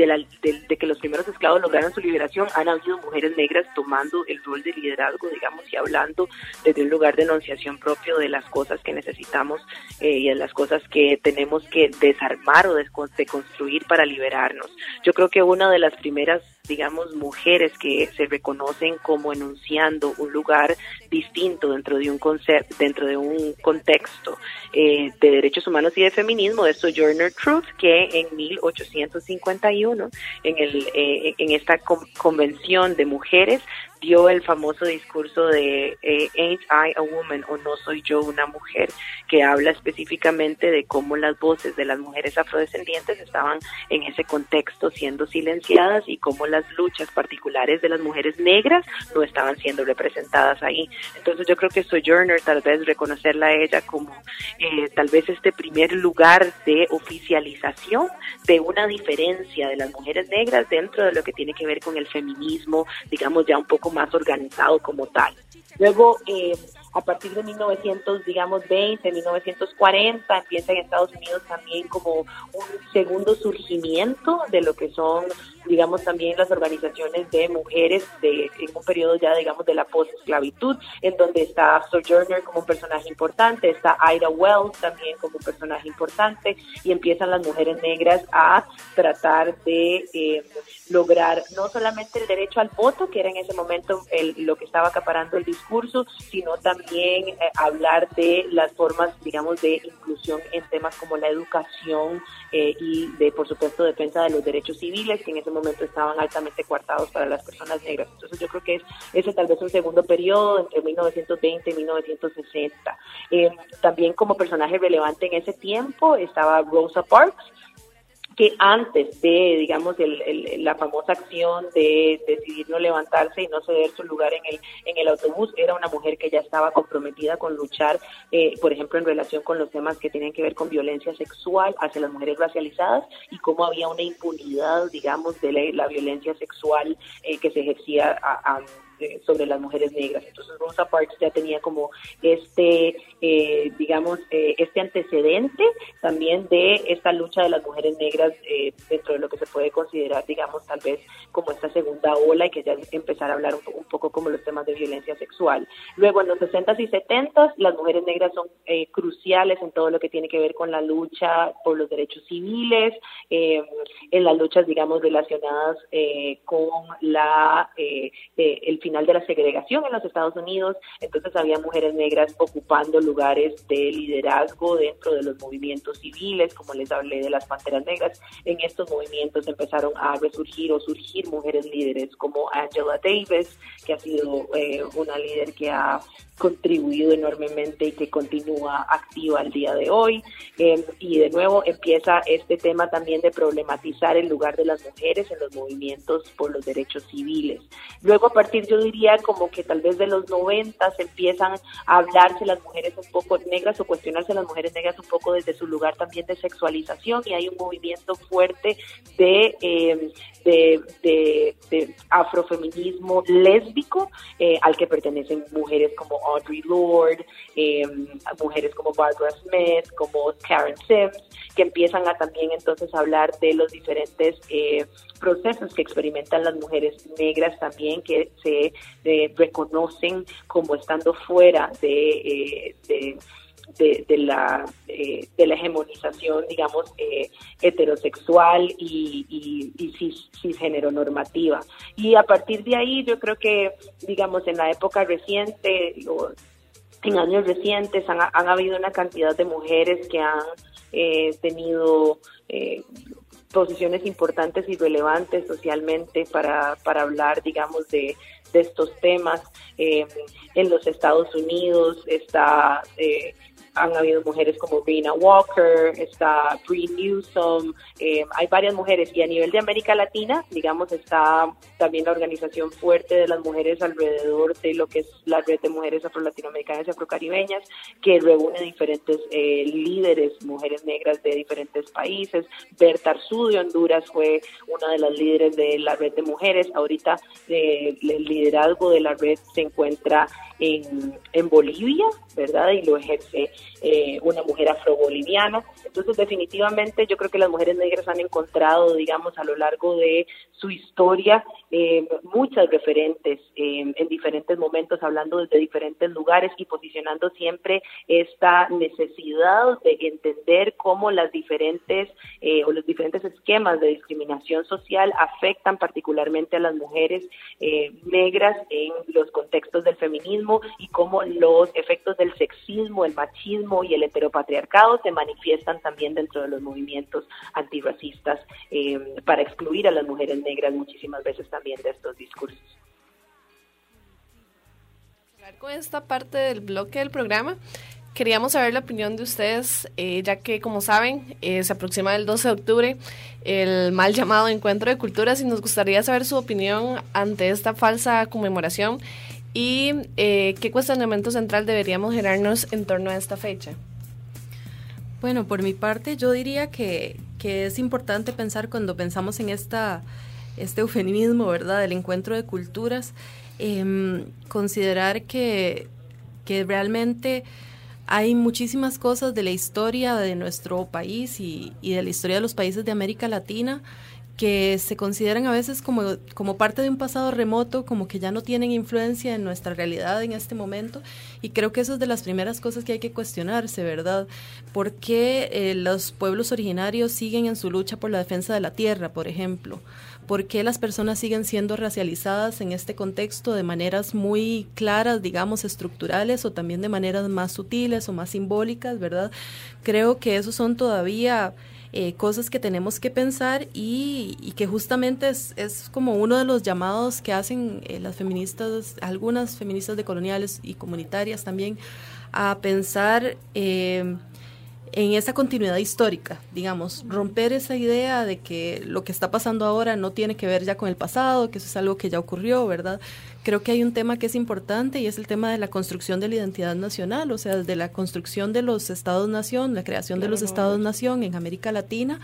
de, que los primeros esclavos lograran su liberación, han habido mujeres negras tomando el rol de liderazgo, digamos, y hablando desde un lugar de enunciación propio de las cosas que necesitamos eh, y de las cosas que tenemos que desarmar o deconstruir para liberarnos. Yo creo que una de las primeras digamos, mujeres que se reconocen como enunciando un lugar distinto dentro de un concepto, dentro de un contexto eh, de derechos humanos y de feminismo es Sojourner Truth, que en 1851, en, el, eh, en esta convención de mujeres, dio el famoso discurso de eh, Ain't I a Woman o No Soy Yo una Mujer, que habla específicamente de cómo las voces de las mujeres afrodescendientes estaban en ese contexto siendo silenciadas y cómo las luchas particulares de las mujeres negras no estaban siendo representadas ahí. Entonces yo creo que Sojourner, tal vez reconocerla a ella como eh, tal vez este primer lugar de oficialización de una diferencia de las mujeres negras dentro de lo que tiene que ver con el feminismo, digamos ya un poco más organizado como tal. Luego, eh, a partir de 1900, digamos 20, 1940, empieza en Estados Unidos también como un segundo surgimiento de lo que son, digamos, también las organizaciones de mujeres de, en un periodo ya, digamos, de la post-esclavitud, en donde está Sojourner como un personaje importante, está Ida Wells también como un personaje importante, y empiezan las mujeres negras a tratar de eh, lograr no solamente el derecho al voto, que era en ese momento lo que estaba acaparando el discurso, sino también eh, hablar de las formas, digamos, de inclusión en temas como la educación eh, y de, por supuesto, defensa de los derechos civiles, que en ese momento estaban altamente coartados para las personas negras. Entonces yo creo que es ese tal vez un segundo periodo entre 1920 y 1960. Eh, también como personaje relevante en ese tiempo estaba Rosa Parks, que antes de, digamos, el, la famosa acción de decidir no levantarse y no ceder su lugar en el, en el autobús, era una mujer que ya estaba comprometida con luchar, eh, por ejemplo, en relación con los temas que tienen que ver con violencia sexual hacia las mujeres racializadas y cómo había una impunidad, digamos, de la, violencia sexual eh, que se ejercía a, a sobre las mujeres negras. Entonces Rosa Parks ya tenía como este, eh, digamos, eh, este antecedente también de esta lucha de las mujeres negras eh, dentro de lo que se puede considerar, digamos, tal vez como esta segunda ola y que ya empezar a hablar un, poco como los temas de violencia sexual. Luego en los 60s y 70s las mujeres negras son cruciales en todo lo que tiene que ver con la lucha por los derechos civiles, en las luchas, digamos, relacionadas con la el final de la segregación en los Estados Unidos, entonces había mujeres negras ocupando lugares de liderazgo dentro de los movimientos civiles, como les hablé de las Panteras Negras. En estos movimientos empezaron a resurgir o surgir mujeres líderes como Angela Davis, que ha sido eh, una líder que ha contribuido enormemente y que continúa activa al día de hoy. Eh, y de nuevo empieza este tema también de problematizar el lugar de las mujeres en los movimientos por los derechos civiles. Luego a partir, yo diría, como que tal vez de los 90 empiezan a hablarse las mujeres un poco negras o cuestionarse las mujeres negras un poco desde su lugar también de sexualización y hay un movimiento fuerte de, eh, de, afrofeminismo lésbico eh, al que pertenecen mujeres como Audre Lorde, eh, mujeres como Barbara Smith, como Karen Sims, que empiezan a también entonces hablar de los diferentes eh, procesos que experimentan las mujeres negras también, que se reconocen como estando fuera de, de la, de la hegemonización, digamos, heterosexual y, y, y cis, cisgénero normativa. Y a partir de ahí yo creo que, digamos, en la época reciente, en años recientes, han, han habido una cantidad de mujeres que han eh, tenido eh, posiciones importantes y relevantes socialmente para, para hablar, digamos, de, de estos temas. Eh, en los Estados Unidos está eh, han habido mujeres como Rina Walker, está Brie Newsom, eh, hay varias mujeres y a nivel de América Latina, digamos, está también la organización fuerte de las mujeres alrededor de lo que es la red de mujeres afro-latinoamericanas y afrocaribeñas, que reúne diferentes eh, líderes, mujeres negras de diferentes países. Berta Arzú de Honduras fue una de las líderes de la red de mujeres. Ahorita eh, el liderazgo de la red se encuentra en, en Bolivia, ¿verdad? Y lo ejerce eh, una mujer afroboliviana. Entonces, definitivamente, yo creo que las mujeres negras han encontrado, digamos, a lo largo de su historia, eh, muchas referentes eh, en diferentes momentos, hablando desde diferentes lugares y posicionando siempre esta necesidad de entender cómo las diferentes o los diferentes esquemas de discriminación social afectan particularmente a las mujeres negras en los contextos del feminismo y cómo los efectos del sexismo, el machismo y el heteropatriarcado se manifiestan también dentro de los movimientos antirracistas eh, para excluir a las mujeres negras muchísimas veces también de estos discursos. Con esta parte del bloque del programa, queríamos saber la opinión de ustedes, eh, ya que, como saben, eh, se aproxima el 12 de octubre el mal llamado Encuentro de Culturas y nos gustaría saber su opinión ante esta falsa conmemoración y eh, qué cuestionamiento central deberíamos generarnos en torno a esta fecha. Bueno, por mi parte, yo diría que, que es importante pensar cuando pensamos en esta, este eufemismo, ¿verdad?, del encuentro de culturas, em, considerar que, que realmente hay muchísimas cosas de la historia de nuestro país y, y, de la historia de los países de América Latina que se consideran a veces como, como parte de un pasado remoto, como que ya no tienen influencia en nuestra realidad en este momento. Y creo que eso es de las primeras cosas que hay que cuestionarse, ¿verdad? ¿Por qué eh, los pueblos originarios siguen en su lucha por la defensa de la tierra, por ejemplo? ¿Por qué las personas siguen siendo racializadas en este contexto de maneras muy claras, digamos, estructurales o también de maneras más sutiles o más simbólicas, ¿verdad? Creo que esos son todavía eh, cosas que tenemos que pensar y, que justamente es, es, como uno de los llamados que hacen eh, las feministas, algunas feministas decoloniales y comunitarias también, a pensar eh, en esa continuidad histórica, digamos, romper esa idea de que lo que está pasando ahora no tiene que ver ya con el pasado, que eso es algo que ya ocurrió, ¿verdad? creo que hay un tema que es importante y es el tema de la construcción de la identidad nacional, o sea, de la construcción de los estados-nación, la creación de los estados-nación en América Latina.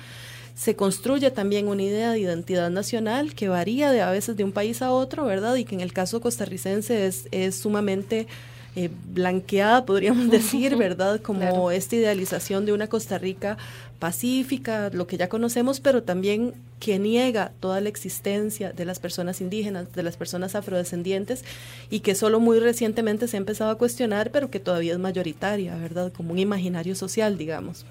Se construye también una idea de identidad nacional que varía de a veces de un país a otro, ¿verdad? Y que en el caso costarricense es, es sumamente eh, blanqueada, podríamos [LAUGHS] decir, ¿verdad? Como esta idealización de una Costa Rica pacífica, lo que ya conocemos, pero también que niega toda la existencia de las personas indígenas, de las personas afrodescendientes, y que solo muy recientemente se ha empezado a cuestionar, pero que todavía es mayoritaria, ¿verdad? Como un imaginario social, digamos.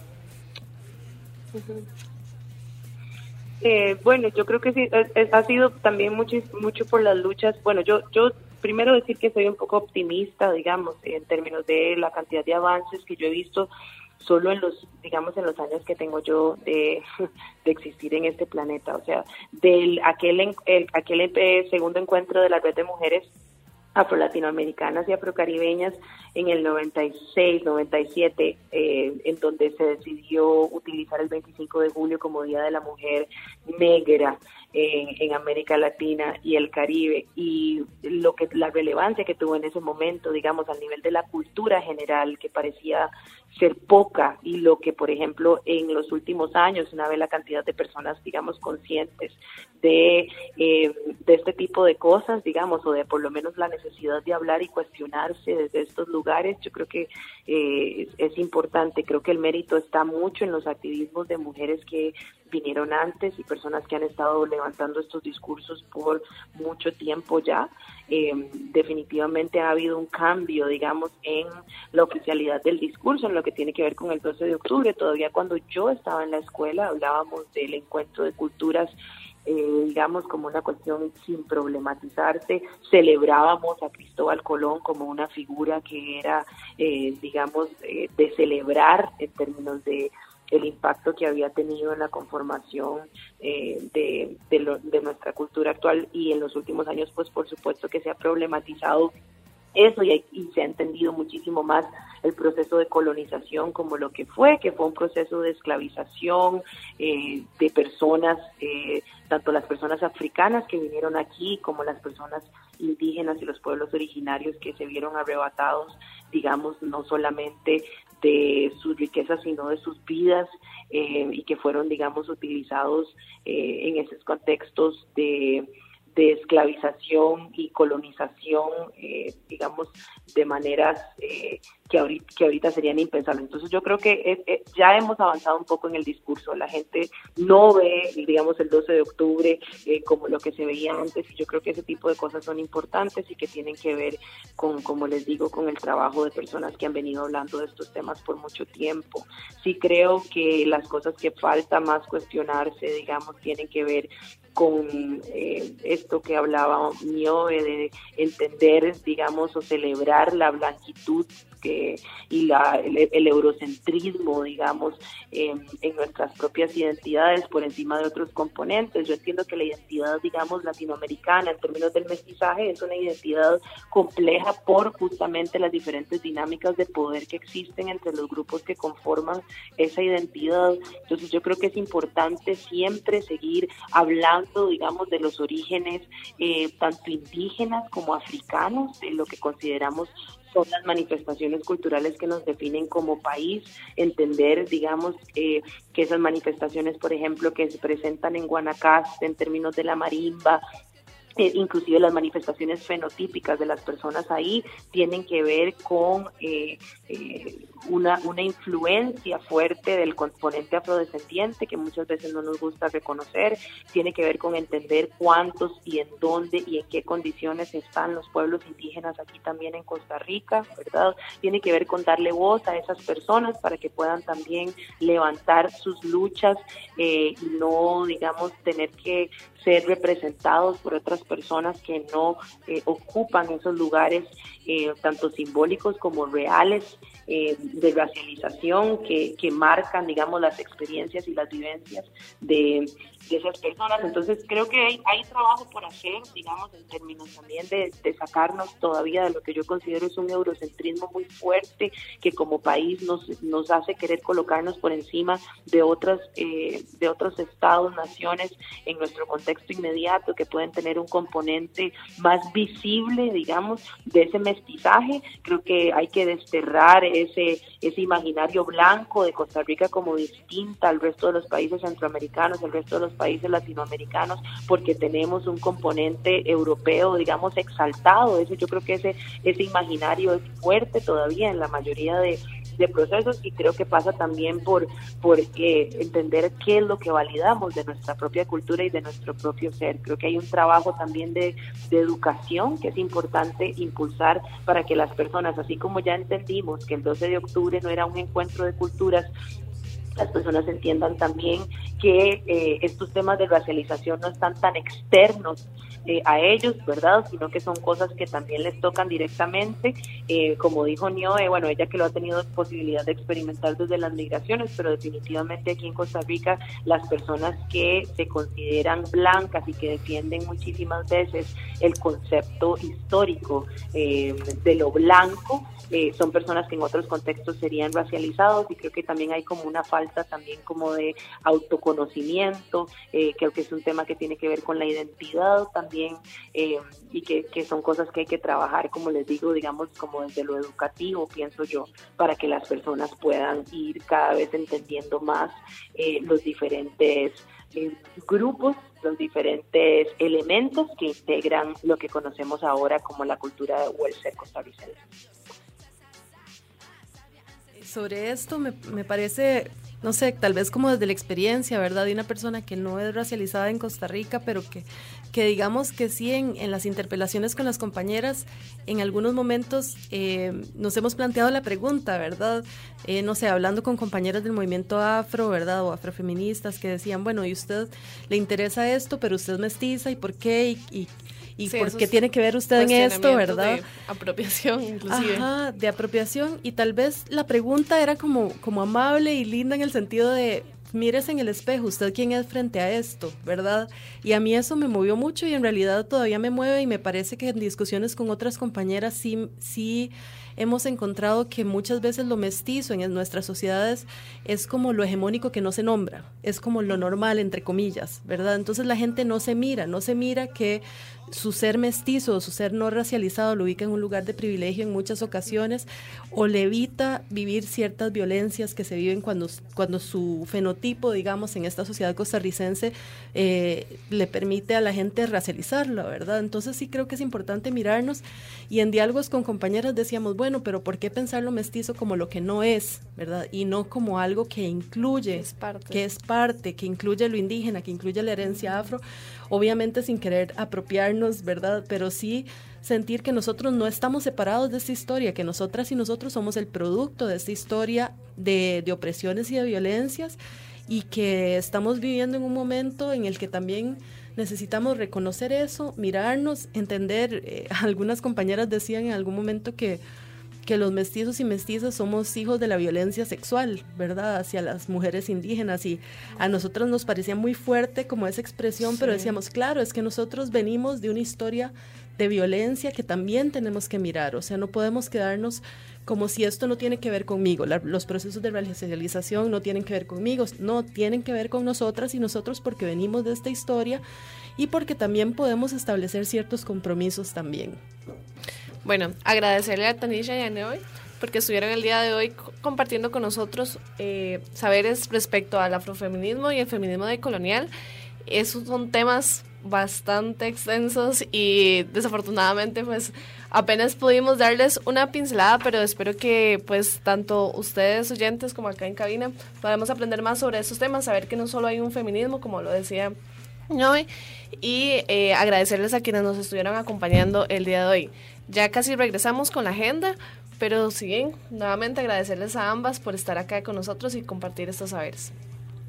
Eh, bueno, yo creo que sí, ha sido también mucho, mucho por las luchas. Bueno, yo, yo primero decir que soy un poco optimista, digamos, en términos de la cantidad de avances que yo he visto solo en los, digamos, en los años que tengo yo de, [LAUGHS] existir en este planeta. O sea, del aquel, el, aquel segundo encuentro de la red de mujeres afro-latinoamericanas y afrocaribeñas en el 96, 97, eh, en donde se decidió utilizar el 25 de julio como Día de la Mujer Negra en, América Latina y el Caribe y lo que la relevancia que tuvo en ese momento, digamos, al nivel de la cultura general que parecía ser poca y lo que, por ejemplo, en los últimos años, una vez la cantidad de personas, digamos, conscientes de, eh, de este tipo de cosas, digamos, o de por lo menos la necesidad de hablar y cuestionarse desde estos lugares, yo creo que eh, es importante. Creo que el mérito está mucho en los activismos de mujeres que vinieron antes y personas que han estado levantando estos discursos por mucho tiempo ya. Eh, definitivamente ha habido un cambio, digamos, en la oficialidad del discurso, en lo que tiene que ver con el 12 de octubre. Todavía cuando yo estaba en la escuela hablábamos del encuentro de culturas eh, digamos, como una cuestión sin problematizarse. Celebrábamos a Cristóbal Colón como una figura que era, eh, digamos, de celebrar en términos de el impacto que había tenido en la conformación eh, de, de, nuestra cultura actual y en los últimos años, pues por supuesto que se ha problematizado eso y, se ha entendido muchísimo más el proceso de colonización como lo que fue, que fue un proceso de esclavización eh, de personas, eh, tanto las personas africanas que vinieron aquí como las personas indígenas y los pueblos originarios que se vieron arrebatados, digamos, no solamente de sus riquezas, sino de sus vidas eh, y que fueron, digamos, utilizados eh, en esos contextos de, de, esclavización y colonización, eh, digamos, de maneras eh, que, ahorita, que ahorita serían impensables. Entonces yo creo que ya hemos avanzado un poco en el discurso. La gente no ve, digamos, el 12 de octubre como lo que se veía antes y yo creo que ese tipo de cosas son importantes y que tienen que ver con, como les digo, con el trabajo de personas que han venido hablando de estos temas por mucho tiempo. Sí creo que las cosas que falta más cuestionarse, digamos, tienen que ver con eh, esto que hablaba Niobe de entender, digamos, o celebrar la blanquitud que, y la, el, eurocentrismo, digamos, en nuestras propias identidades por encima de otros componentes. Yo entiendo que la identidad, digamos, latinoamericana en términos del mestizaje es una identidad compleja por justamente las diferentes dinámicas de poder que existen entre los grupos que conforman esa identidad. Entonces yo creo que es importante siempre seguir hablando digamos, de los orígenes eh, tanto indígenas como africanos, de lo que consideramos son las manifestaciones culturales que nos definen como país, entender, digamos, eh, que esas manifestaciones, por ejemplo, que se presentan en Guanacaste en términos de la marimba, eh, inclusive las manifestaciones fenotípicas de las personas ahí tienen que ver con eh, eh, una, una influencia fuerte del componente afrodescendiente que muchas veces no nos gusta reconocer, tiene que ver con entender cuántos y en dónde y en qué condiciones están los pueblos indígenas aquí también en Costa Rica, ¿verdad? Tiene que ver con darle voz a esas personas para que puedan también levantar sus luchas y no, digamos, tener que ser representados por otras personas que no eh, ocupan esos lugares eh, tanto simbólicos como reales eh, de racialización que, que marcan, digamos, las experiencias y las vivencias de, de esas personas. Entonces creo que hay, trabajo por hacer, digamos, en términos también de, de, sacarnos todavía de lo que yo considero es un eurocentrismo muy fuerte que como país nos, nos hace querer colocarnos por encima de otras eh, de otros estados, naciones en nuestro contexto inmediato que pueden tener un componente más visible, digamos, de ese mestizaje. Creo que hay que desterrar ese ese imaginario blanco de Costa Rica como distinta al resto de los países centroamericanos, al resto de los países latinoamericanos porque tenemos un componente europeo, digamos, exaltado. Ese, yo creo que ese, ese imaginario es fuerte todavía en la mayoría de, procesos y creo que pasa también por, por eh, entender qué es lo que validamos de nuestra propia cultura y de nuestro propio ser. Creo que hay un trabajo también de, de educación que es importante impulsar para que las personas, así como ya entendimos que el 12 de octubre no era un encuentro de culturas, las personas entiendan también que eh, estos temas de racialización no están tan externos eh, a ellos, ¿verdad? Sino que son cosas que también les tocan directamente. Eh, como dijo Nioe, bueno, ella que lo ha tenido posibilidad de experimentar desde las migraciones, pero definitivamente aquí en Costa Rica las personas que se consideran blancas y que defienden muchísimas veces el concepto histórico de lo blanco, son personas que en otros contextos serían racializados y creo que también hay como una falta también como de autoconocimiento, eh, creo que es un tema que tiene que ver con la identidad también eh, y que, son cosas que hay que trabajar, como les digo, digamos, como desde lo educativo, pienso yo, para que las personas puedan ir cada vez entendiendo más eh, los diferentes grupos los diferentes elementos que integran lo que conocemos ahora como la cultura de welfare costarricense sobre esto me, me, parece, no sé, tal vez como desde la experiencia, ¿verdad? De una persona que no es racializada en Costa Rica, pero que, que digamos que sí en, en las interpelaciones con las compañeras, en algunos momentos eh, nos hemos planteado la pregunta, ¿verdad? Eh, no sé, hablando con compañeras del movimiento afro, ¿verdad? O afrofeministas que decían, bueno, ¿y usted le interesa esto, pero usted es mestiza y por qué? y, y y por qué tiene que ver usted en esto, ¿verdad? De apropiación, inclusive. Ajá, de apropiación. Y tal vez la pregunta era como, como amable y linda en el sentido de, mírese en el espejo, usted quién es frente a esto, ¿verdad? Y a mí eso me movió mucho y en realidad todavía me mueve y me parece que en discusiones con otras compañeras sí, sí hemos encontrado que muchas veces lo mestizo en nuestras sociedades es como lo hegemónico que no se nombra, es como lo normal, entre comillas, ¿verdad? Entonces la gente no se mira, no se mira que su ser mestizo o su ser no racializado lo ubica en un lugar de privilegio en muchas ocasiones o le evita vivir ciertas violencias que se viven cuando, cuando su fenotipo, digamos, en esta sociedad costarricense eh, le permite a la gente racializarlo, ¿verdad? Entonces sí creo que es importante mirarnos y en diálogos con compañeras decíamos, bueno, pero ¿por qué pensar lo mestizo como lo que no es, ¿verdad? Y no como algo que incluye, Es parte. que es parte, que incluye lo indígena, que incluye la herencia afro, obviamente sin querer apropiarnos, ¿verdad? Pero sí sentir que nosotros no estamos separados de esta historia, que nosotras y nosotros somos el producto de esta historia de, de opresiones y de violencias y que estamos viviendo en un momento en el que también necesitamos reconocer eso, mirarnos, entender. Eh, [LAUGHS] algunas compañeras decían en algún momento que, que los mestizos y mestizas somos hijos de la violencia sexual, ¿verdad? Hacia las mujeres indígenas y a nosotros nos parecía muy fuerte como esa expresión, pero decíamos, claro, es que nosotros venimos de una historia de violencia que también tenemos que mirar, o sea, no podemos quedarnos como si esto no tiene que ver conmigo, la, los procesos de racialización no tienen que ver conmigo, no tienen que ver con nosotras y nosotros porque venimos de esta historia y porque también podemos establecer ciertos compromisos también. Bueno, agradecerle a Tanisha y a Neoy porque estuvieron el día de hoy compartiendo con nosotros eh, saberes respecto al afrofeminismo y el feminismo decolonial. Esos son temas bastante extensos y desafortunadamente pues apenas pudimos darles una pincelada, pero espero que pues tanto ustedes oyentes como acá en cabina podamos aprender más sobre esos temas, saber que no solo hay un feminismo, como lo decía Noé, y eh, agradecerles a quienes nos estuvieron acompañando el día de hoy. Ya casi regresamos con la agenda, pero siguen nuevamente agradecerles a ambas por estar acá con nosotros y compartir estos saberes.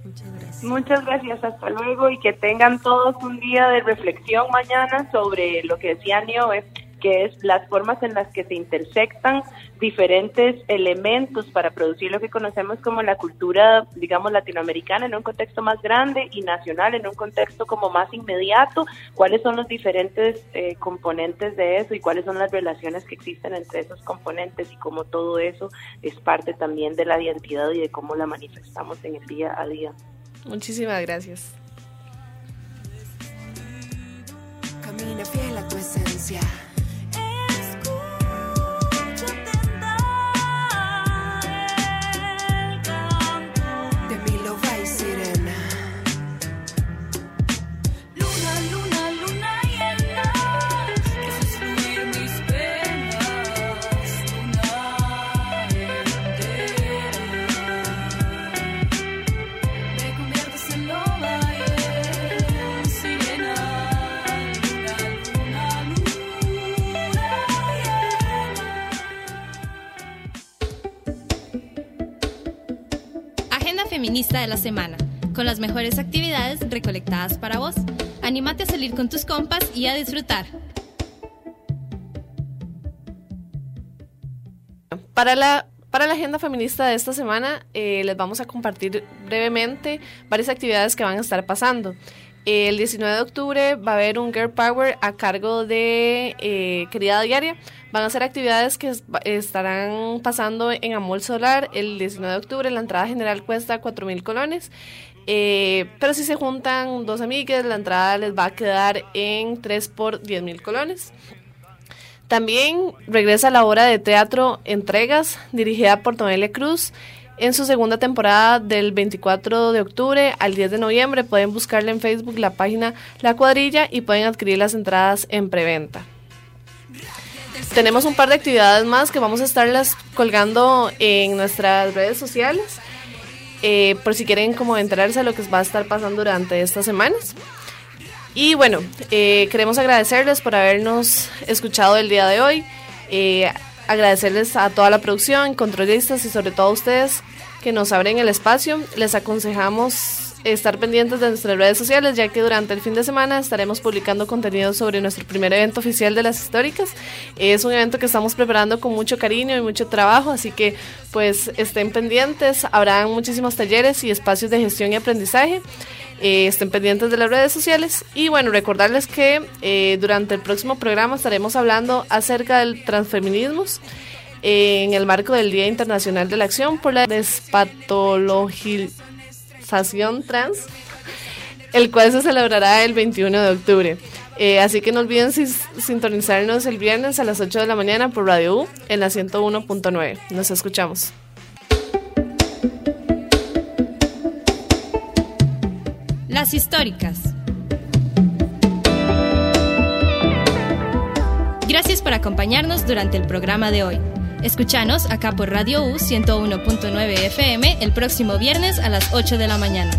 Muchas gracias. Muchas gracias, hasta luego y que tengan todos un día de reflexión mañana sobre lo que decía Niobe, que es las formas en las que se intersectan diferentes elementos para producir lo que conocemos como la cultura, digamos, latinoamericana en un contexto más grande y nacional en un contexto como más inmediato, cuáles son los diferentes eh, componentes de eso y cuáles son las relaciones que existen entre esos componentes y cómo todo eso es parte también de la identidad y de cómo la manifestamos en el día a día. Muchísimas gracias. Camina fiel a tu esencia. La semana, con las mejores actividades recolectadas para vos. Anímate a salir con tus compas y a disfrutar. Para la, para la agenda feminista de esta semana, eh, les vamos a compartir brevemente varias actividades que van a estar pasando. El 19 de octubre va a haber un Girl Power a cargo de eh, Querida Diaria. Van a ser actividades que es- estarán pasando en Amol Solar el 19 de octubre. La entrada general cuesta 4 mil colones. Eh, pero si se juntan dos amigas, la entrada les va a quedar en 3 por 10 mil colones. También regresa la obra de teatro Entregas, dirigida por Noelia Cruz, en su segunda temporada del 24 de octubre al 10 de noviembre. Pueden buscarla en Facebook, la página La Cuadrilla, y pueden adquirir las entradas en preventa. Tenemos un par de actividades más que vamos a estarlas colgando en nuestras redes sociales, eh, por si quieren como enterarse de lo que va a estar pasando durante estas semanas. Y bueno, eh, queremos agradecerles por habernos escuchado el día de hoy. Eh, agradecerles a toda la producción, controlistas y sobre todo a ustedes que nos abren el espacio. Les aconsejamos estar pendientes de nuestras redes sociales, ya que durante el fin de semana estaremos publicando contenido sobre nuestro primer evento oficial de las históricas. Es un evento que estamos preparando con mucho cariño y mucho trabajo, así que pues estén pendientes. Habrán muchísimos talleres y espacios de gestión y aprendizaje. Eh, estén pendientes de las redes sociales y bueno, recordarles que eh, durante el próximo programa estaremos hablando acerca del transfeminismo en el marco del Día Internacional de la Acción por la Despatologización Trans, el cual se celebrará el 21 de octubre. Eh, así que no olviden sintonizarnos el viernes a las 8 de la mañana por Radio U en la 101.9. Nos escuchamos. Las históricas. Gracias por acompañarnos durante el programa de hoy. Escuchanos acá por Radio U 101.9 FM el próximo viernes a las 8 de la mañana.